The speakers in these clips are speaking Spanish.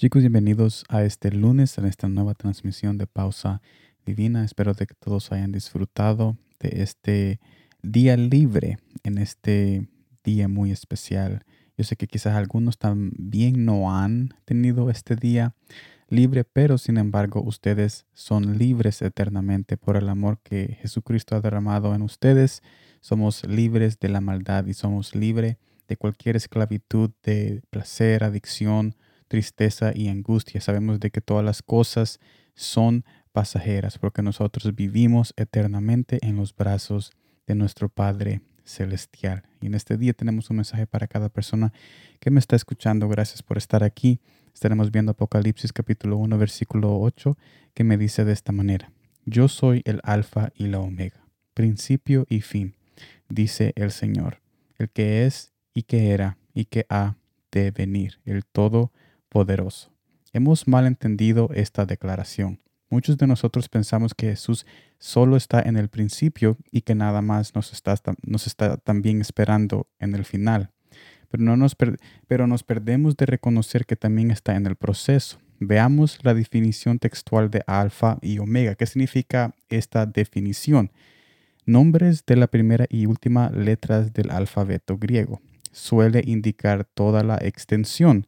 Chicos, bienvenidos a este lunes, en esta nueva transmisión de Pausa Divina. Espero de que todos hayan disfrutado de este día libre, en este día muy especial. Yo sé que quizás algunos también no han tenido este día libre, pero sin embargo ustedes son libres eternamente por el amor que Jesucristo ha derramado en ustedes. Somos libres de la maldad y somos libres de cualquier esclavitud de placer, adicción, tristeza y angustia. Sabemos de que todas las cosas son pasajeras porque nosotros vivimos eternamente en los brazos de nuestro Padre Celestial. Y en este día tenemos un mensaje para cada persona que me está escuchando. Gracias por estar aquí. Estaremos viendo Apocalipsis capítulo 1 versículo 8 que me dice de esta manera. Yo soy el alfa y la omega, principio y fin, dice el Señor, el que es y que era y que ha de venir, el todo poderoso. Hemos mal entendido esta declaración. Muchos de nosotros pensamos que Jesús solo está en el principio y que nada más nos está, nos está también esperando en el final. Pero, no nos pero nos perdemos de reconocer que también está en el proceso. Veamos la definición textual de alfa y omega. ¿Qué significa esta definición? Nombres de la primera y última letras del alfabeto griego. Suele indicar toda la extensión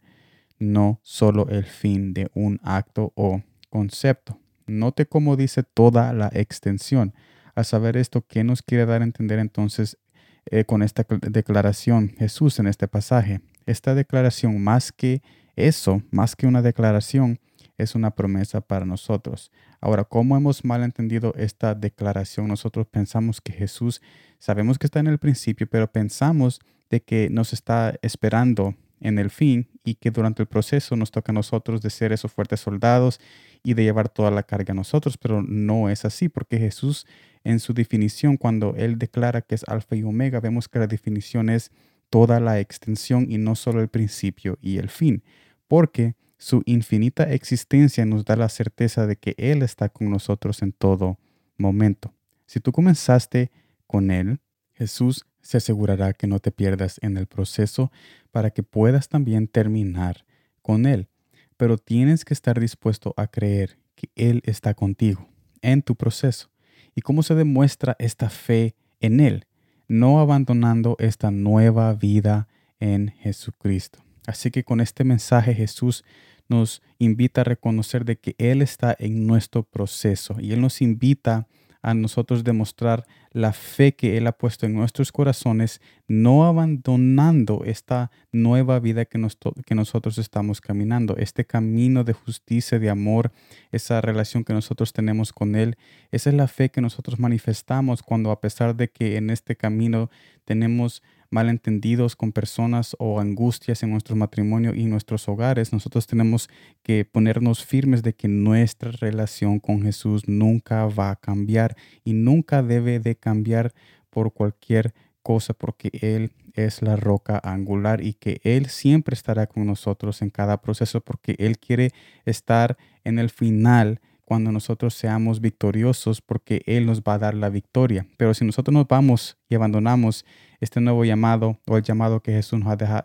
no solo el fin de un acto o concepto. Note cómo dice toda la extensión. Al saber esto, ¿qué nos quiere dar a entender entonces eh, con esta declaración Jesús en este pasaje? Esta declaración, más que eso, más que una declaración, es una promesa para nosotros. Ahora, ¿cómo hemos mal entendido esta declaración? Nosotros pensamos que Jesús, sabemos que está en el principio, pero pensamos de que nos está esperando en el fin y que durante el proceso nos toca a nosotros de ser esos fuertes soldados y de llevar toda la carga a nosotros, pero no es así porque Jesús en su definición, cuando Él declara que es alfa y omega, vemos que la definición es toda la extensión y no solo el principio y el fin, porque su infinita existencia nos da la certeza de que Él está con nosotros en todo momento. Si tú comenzaste con Él, Jesús se asegurará que no te pierdas en el proceso para que puedas también terminar con Él. Pero tienes que estar dispuesto a creer que Él está contigo en tu proceso. ¿Y cómo se demuestra esta fe en Él? No abandonando esta nueva vida en Jesucristo. Así que con este mensaje Jesús nos invita a reconocer de que Él está en nuestro proceso y Él nos invita a nosotros demostrar la fe que Él ha puesto en nuestros corazones, no abandonando esta nueva vida que, que nosotros estamos caminando, este camino de justicia, de amor, esa relación que nosotros tenemos con Él. Esa es la fe que nosotros manifestamos cuando a pesar de que en este camino tenemos malentendidos con personas o angustias en nuestro matrimonio y nuestros hogares, nosotros tenemos que ponernos firmes de que nuestra relación con Jesús nunca va a cambiar y nunca debe de cambiar por cualquier cosa porque Él es la roca angular y que Él siempre estará con nosotros en cada proceso porque Él quiere estar en el final cuando nosotros seamos victoriosos porque Él nos va a dar la victoria. Pero si nosotros nos vamos y abandonamos este nuevo llamado o el llamado que Jesús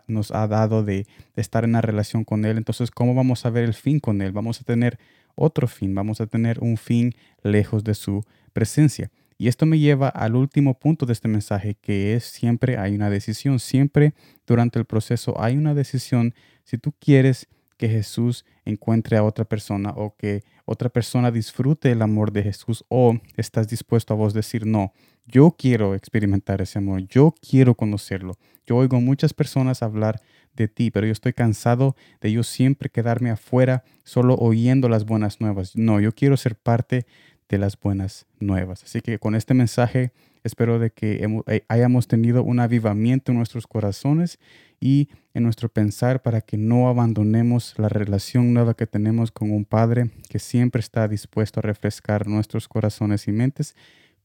nos ha, dado de, de estar en una relación con Él, entonces ¿cómo vamos a ver el fin con Él? Vamos a tener otro fin, vamos a tener un fin lejos de su presencia. Y esto me lleva al último punto de este mensaje, que es siempre hay una decisión, siempre durante el proceso hay una decisión si tú quieres que Jesús encuentre a otra persona o que otra persona disfrute el amor de Jesús o estás dispuesto a vos decir, no, yo quiero experimentar ese amor, yo quiero conocerlo. Yo oigo muchas personas hablar de ti, pero yo estoy cansado de yo siempre quedarme afuera solo oyendo las buenas nuevas. No, yo quiero ser parte de las buenas nuevas. Así que con este mensaje espero de que eh, hayamos tenido un avivamiento en nuestros corazones y en nuestro pensar para que no abandonemos la relación nueva que tenemos con un Padre que siempre está dispuesto a refrescar nuestros corazones y mentes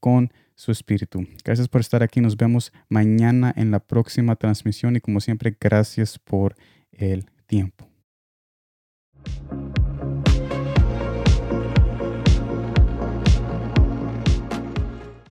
con su espíritu. Gracias por estar aquí. Nos vemos mañana en la próxima transmisión y como siempre, gracias por el tiempo.